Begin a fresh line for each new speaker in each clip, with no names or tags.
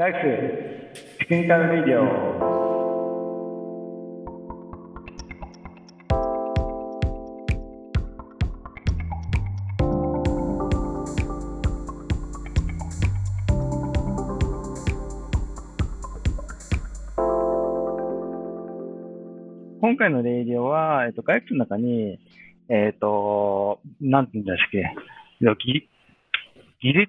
ガイアックステクニカルレディオ。今回のレイディオは、えっと、ガイクの中に、えっと、なんて言うんだっけ、技術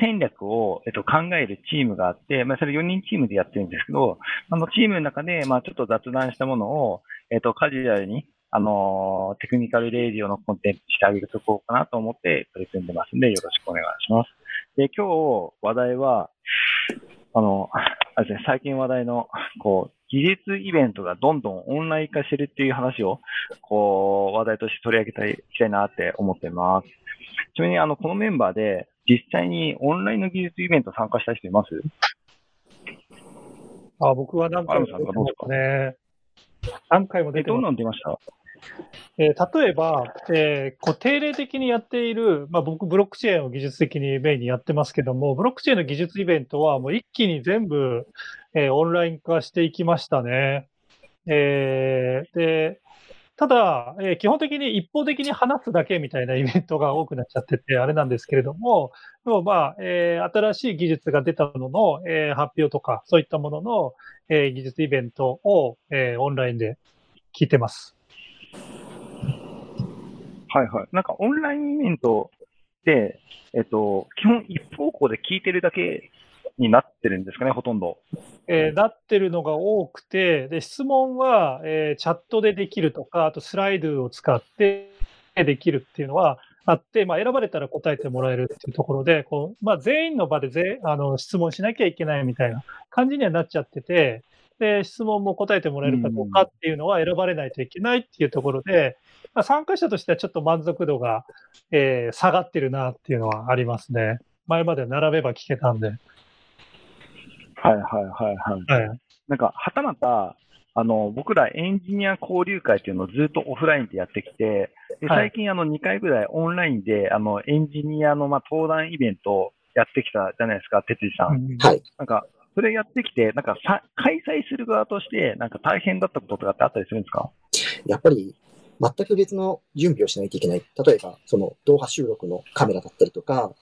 戦略を、えっと、考えるチームがあって、まあ、それ4人チームでやってるんですけど、あの、チームの中で、まあ、ちょっと雑談したものを、えっと、カジュアルに、あのテクニカルレディオのコンテンツしてあげるとこうかなと思って取り組んでますんで、よろしくお願いします。で、今日、話題は、あの、あれですね、最近話題の、こう、技術イベントがどんどんオンライン化してるっていう話を、こう、話題として取り上げたい、いきたいなって思ってます。ちなみに、あの、このメンバーで、実際にオンラインの技術イベント参加した人います？
あ、僕は何回も出てますね。何回も出て
ます。どんなん出ました？
えー、例えば、えー、こう定例的にやっている、まあ、僕、ブロックチェーンを技術的にメインにやってますけども、ブロックチェーンの技術イベントはもう一気に全部、えー、オンライン化していきましたね。えー、で、ただ、えー、基本的に一方的に話すだけみたいなイベントが多くなっちゃってて、あれなんですけれども、でもまあ、えー、新しい技術が出たものの、えー、発表とか、そういったものの、えー、技術イベントを、えー、オンラインで聞いてます。
はいはい。なんかオンラインイベントで、えっと、基本一方向で聞いてるだけになってるんですかね、ほとんど。
えー、なってるのが多くて、で質問は、えー、チャットでできるとか、あとスライドを使ってできるっていうのはあって、まあ、選ばれたら答えてもらえるっていうところで、こうまあ、全員の場でぜあの質問しなきゃいけないみたいな感じにはなっちゃってて、で質問も答えてもらえるかどうかっていうのは選ばれないといけないっていうところで、まあ、参加者としてはちょっと満足度が、えー、下がってるなっていうのはありますね。前まで並べば聞けたんで。
はいはいはいはい。はい、なんか、はたまた、あの、僕らエンジニア交流会っていうのをずっとオフラインでやってきて、で最近あの2回ぐらいオンラインであのエンジニアのまあ登壇イベントをやってきたじゃないですか、哲司さん。
はい。
なんか、それやってきて、なんかさ開催する側として、なんか大変だったこととかってあったりするんですか？
やっぱり、全く別の準備をしないといけない。例えば、その動画収録のカメラだったりとか、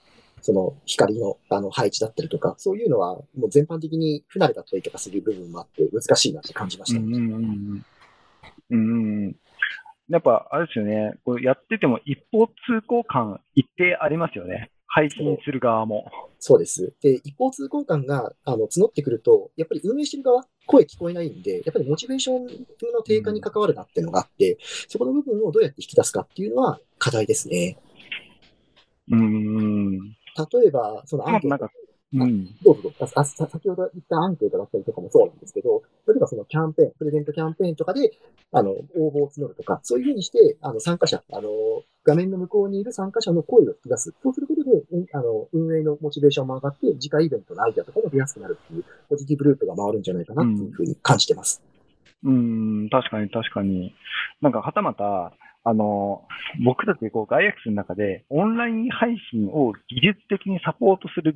その光のあの配置だったりとか、そういうのはもう全般的に不慣れだったりとかする部分もあって難しいなって感じました。うんうん
うん。やっぱ、あれですよね、これやってても一方通行感一定ありますよね。配信する側も。
そうです。で、一方通行感があの募ってくると、やっぱり運営してる側、声聞こえないんで、やっぱりモチベーションの低下に関わるなっていうのがあって、うん、そこの部分をどうやって引き出すかっていうのは課題ですね。
うん。
例えば、そのアンケート。うん、どうぞどうぞあ。先ほど言ったアンケートだったりとかもそうなんですけど、例えばそのキャンペーン、プレゼントキャンペーンとかで、あの、応募を募るとか、そういうふうにして、あの、参加者、あの、画面の向こうにいる参加者の声を引き出す。そうすることで、あの、運営のモチベーションも上がって、次回イベントのアイデアとかも出やすくなるっていう、ポジティブループが回るんじゃないかなっていうふうに感じてます。
うん、ん、確かに確かに。なんか、はたまた、あの、僕たちこうガイアックスの中でオンライン配信を技術的にサポートする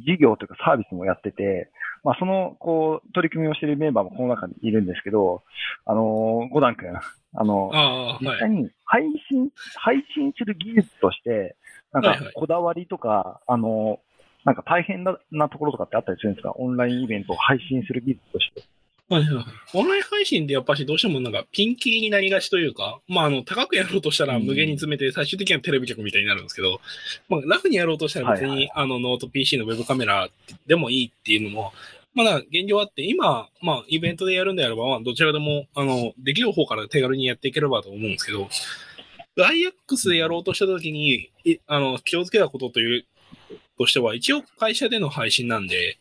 事業というかサービスもやってて、まあ、その、こう、取り組みをしているメンバーもこの中にいるんですけど、あの、五段君、あの、あ実際に配信、はい、配信する技術として、なんか、こだわりとか、はいはい、あの、なんか大変なところとかってあったりするんですか？オンラインイベントを配信する技術として。
はいはい。オンライン配信でやっぱしどうしてもなんかピンキリになりがちというか、まああの、高くやろうとしたら無限に詰めて最終的にはテレビ局みたいになるんですけど、まあラフにやろうとしたら別に、はいはい、あのノート PC のウェブカメラでもいいっていうのも、まだ現状あって、今、まあイベントでやるんであれば、まあどちらでも、あの、できる方から手軽にやっていければと思うんですけど、IX でやろうとしたときに、あの、気をつけたことという、としては、一応会社での配信なんで、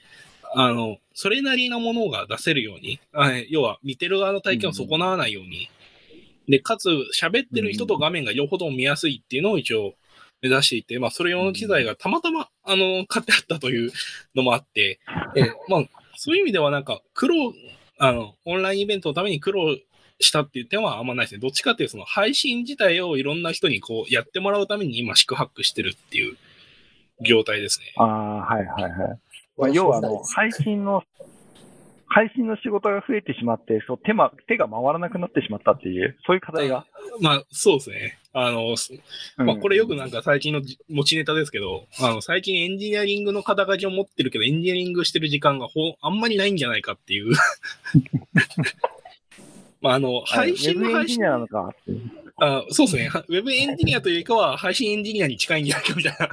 あの、それなりのものが出せるように、要は見てる側の体験を損なわないように、で、かつ喋ってる人と画面が両方とも見やすいっていうのを一応目指していて、まあ、それ用の機材がたまたま、あの、買ってあったというのもあって、えまあ、そういう意味ではなんか、苦労、あの、オンラインイベントのために苦労したっていう点はあんまないですね。どっちかっていうと、その配信自体をいろんな人にこうやってもらうために今、宿泊してるっていう業態ですね。
ああ、はいはいはい。まあ、要はあの、配信の、配信の仕事が増えてしまってそう手間、手が回らなくなってしまったっていう、そういう課題が。
まあ、そうですね。あの、まあ、これよくなんか最近の持ちネタですけど、あの、最近エンジニアリングの肩書きを持ってるけど、エンジニアリングしてる時間がほあんまりないんじゃないかっていう まあ、あの、配信の配信。
なのか
あそうですね。ウェブエンジニアというよりかは、配信エンジニアに近いんじゃないかみたいな。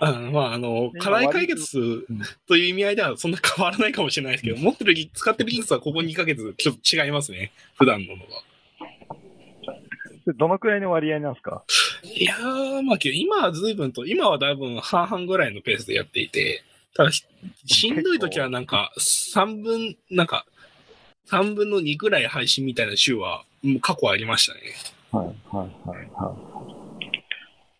あまあ、あの、課題解決という意味合いではそんな変わらないかもしれないですけど、持ってる、使ってる技術はここ2ヶ月ちょっと違いますね。普段ののは。
どのくらいの割合なんですか？
いやー、まあ、今は随分と、今はだいぶ半々ぐらいのペースでやっていて、ただ、しんどい時はなんか、3分、なんか、3分の2ぐらい配信みたいな週は、もう過去ありましたね。
はい、はい、はい、はい。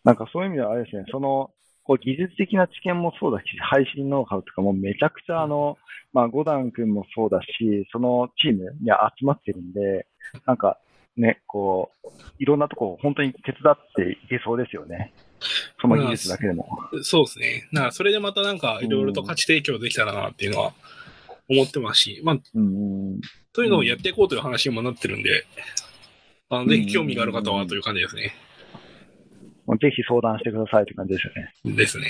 なんかそういう意味ではあれですね、その、こう技術的な知見もそうだし、配信ノウハウとかもめちゃくちゃあの、まあ、ゴダン君もそうだし、そのチームに集まってるんで、なんかね、こう、いろんなとこ本当に手伝っていけそうですよね。その技術だけでも。
そうですね。だからそれでまたなんかいろいろと価値提供できたらなっていうのは思ってますし、まあ、うん、というのをやっていこうという話にもなってるんで、あのぜひ興味がある方はという感じですね。
ぜひ相談してくださいって感じですよ
ね。ですね。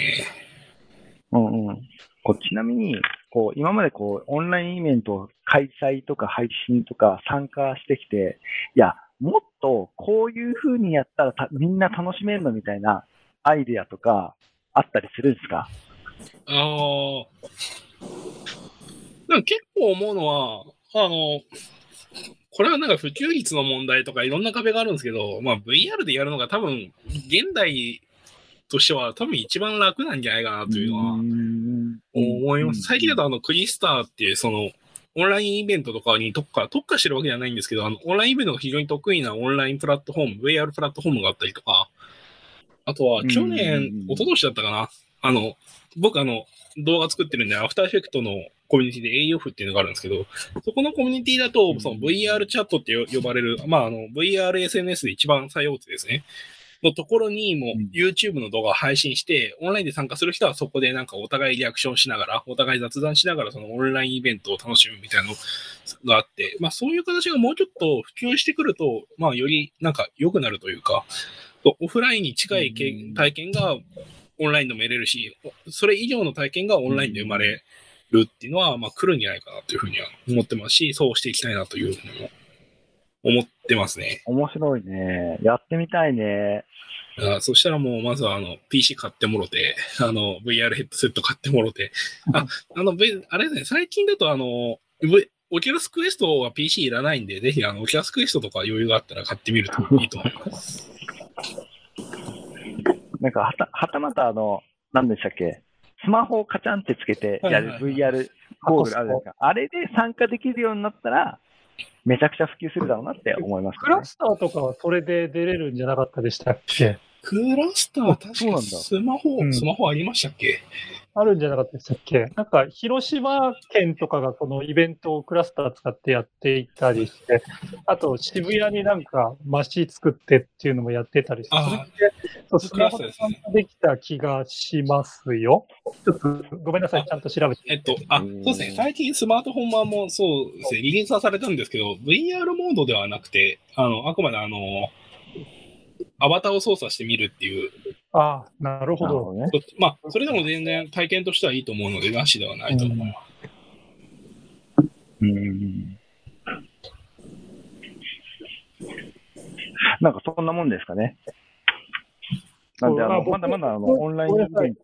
うんうん。こうちなみに、こう、今までこう、オンラインイベント開催とか配信とか参加してきて、いや、もっとこういう風にやったらみんな楽しめるのみたいなアイデアとかあったりするんですか？
ああ。結構思うのは、あの、これはなんか普及率の問題とかいろんな壁があるんですけど、まあ VR でやるのが多分、現代としては多分一番楽なんじゃないかなというのは思います。最近だとあのクリスターっていうそのオンラインイベントとかに特化、特化してるわけではないんですけど、あの、オンラインイベントが非常に得意なオンラインプラットフォーム、VR プラットフォームがあったりとか、あとは去年、一昨年だったかな、あの、僕あの、動画作ってるんで、アフターエフェクトのコミュニティで AOF っていうのがあるんですけど、そこのコミュニティだと、その VR チャットって呼ばれる、まあ、あの、VRSNS で一番最大手ですね。のところにも YouTube の動画を配信して、オンラインで参加する人はそこでなんかお互いリアクションしながら、お互い雑談しながらそのオンラインイベントを楽しむみたいなのがあって、まあそういう形がもうちょっと普及してくると、まあよりなんか良くなるというか、オフラインに近い体験がオンラインでも得れるし、それ以上の体験がオンラインで生まれるっていうのは、まあ来るんじゃないかなというふうには思ってますし、そうしていきたいなというふうにも思ってますね。
面白いね。やってみたいね。
あそしたらもう、まずはあの、PC 買ってもろて、あの、VR ヘッドセット買ってもろて、あ、あの、あれですね、最近だとあの、v、オキュラスクエストは PC いらないんで、ぜひあの、オキュラスクエストとか余裕があったら買ってみるといいと思います。
なんかはた、はたまたあの、何でしたっけ？スマホをカチャンってつけてやる VR ゴーグルあるじゃないですか。あれで参加できるようになったら、めちゃくちゃ普及するだろうなって思います、ね、
クラスターとかはそれで出れるんじゃなかったでしたっけ？
クラスター、確かにスマホ、スマホありましたっけ？
あるんじゃなかったでしたっけ？なんか、広島県とかがこのイベントをクラスター使ってやっていたりして、あと渋谷になんか街作ってっていうのもやってたりして、それでそうスマホで参加できた気がしますよ。ちょっとごめんなさい、ちゃんと調べて。
えっと、あ、そうですね。最近スマートフォン版もそうですね、リリースはされたんですけど、VR モードではなくて、あの、あくまであの、アバターを操作してみるっていう。
ああ、なるほど。
ね、まあ、それでも全然体験としてはいいと思うので、なしではないと思います。うん。うん
なんかそんなもんですかね。なんで、あの、まだまだあの、オンラインイベント。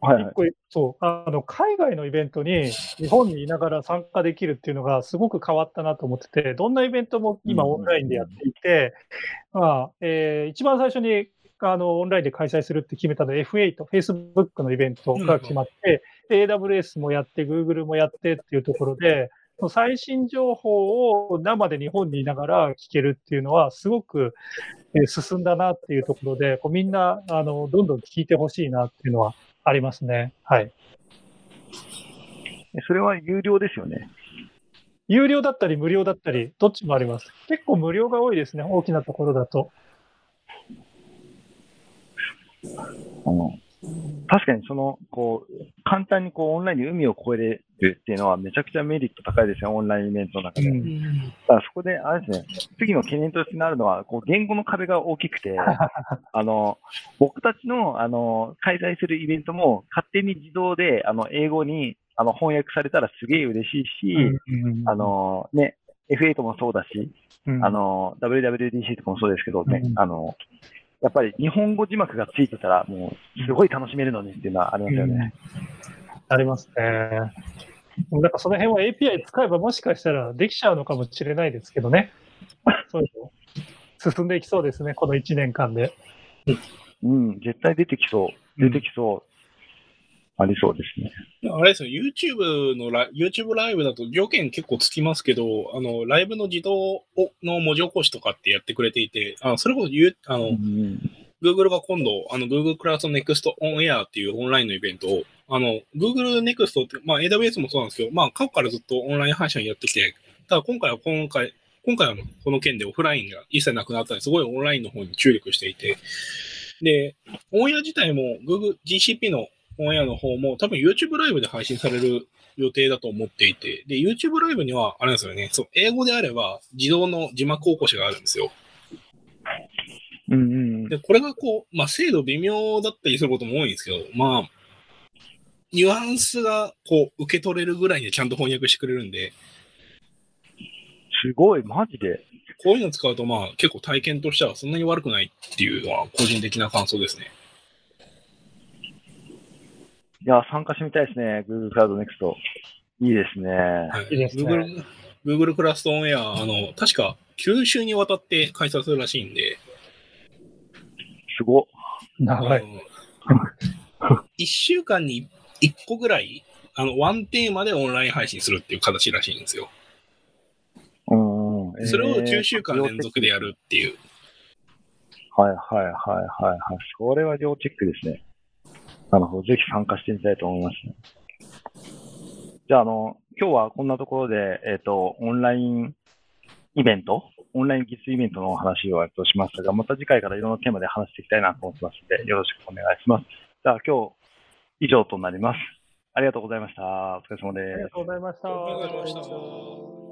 はい、はい、そうあの海外のイベントに日本にいながら参加できるっていうのがすごく変わったなと思ってて、どんなイベントも今オンラインでやっていて、まあえー、一番最初にあのオンラインで開催するって決めたのは F8、Facebook のイベントが決まって、うん、AWS もやって、Google もやってっていうところで、最新情報を生で日本にいながら聞けるっていうのは、すごく進んだなっていうところで、こうみんなあのどんどん聞いてほしいなっていうのはありますね。はい。
それは有料ですよね？
有料だったり無料だったり、どっちもあります。結構無料が多いですね、大きなところだと。
あの確かにその、こう、簡単にこうオンラインに海を越えれるっていうのはめちゃくちゃメリット高いですよ、オンラインイベントの中で。
う
だからそこで、あれですね、次の懸念としてなるのは、こう、言語の壁が大きくて、あの、僕たちの、あの、開催するイベントも勝手に自動で、あの、英語に、あの、翻訳されたらすげえ嬉しいし、
うん
あ、の、ね、F8 もそうだし、
うん。
あ、の、WWDC とかもそうですけどね、
うん。
あの、やっぱり日本語字幕がついてたら、もう、すごい楽しめるのにっていうのはありますよね。
ありますね。なんかその辺は API 使えばもしかしたらできちゃうのかもしれないですけどね。そういうの進んでいきそうですね、この1年間で。
うん、絶対出てきそう。出てきそう。ありそうですね。
あれですよ、YouTube のライ YouTube ライブだと条件結構つきますけど、あの、ライブの自動をの文字起こしとかってやってくれていて、あのそれこそゆあの、
うん、
Google が今度、あの、Google クラウド Next On Air っていうオンラインのイベントを、あの、Google Next って、まあ AWS もそうなんですけど、まあ過去からずっとオンライン配信をやってきて、ただ今回は今回、今回はこの件でオフラインが一切なくなったんですごいオンラインの方に注力していて、で、オンエア自体も Google GCP のオンエアの方も多分 YouTube ライブで配信される予定だと思っていて、で、YouTube ライブには、あれですよね、そう、英語であれば自動の字幕起こしがあるんですよ。
うん、うん。
で、これがこう、まあ、精度微妙だったりすることも多いんですけど、まあ、ニュアンスがこう、受け取れるぐらいにちゃんと翻訳してくれるんで、
すごい、マジで。
こういうの使うと、まあ、結構体験としてはそんなに悪くないっていうのは個人的な感想ですね。
いや、参加してみたいですね。Google Cloud Next。いいですね。
はい
いいですね
Google、Google クラストオンエア、あの、確か9週にわたって開催するらしいんで、
すご。
長い。
あの1週間に1個ぐらい、あの、ワンテーマでオンライン配信するっていう形らしいんですよ。
うんうん。
それを
えー
9週間連続でやるっていう。
はいはいはいはいはい。それは要チェックですね。なるほど。ぜひ参加してみたいと思いますね。じゃあ、あの、今日はこんなところで、えっ、と、オンラインイベント、オンライン技術イベントのお話をとしましたが、また次回からいろんなテーマで話していきたいなと思ってますので、よろしくお願いします。じゃあ、今日以上となります。ありがとうございました。お疲れ様です
ありが。とうございました。
ありがとうございました。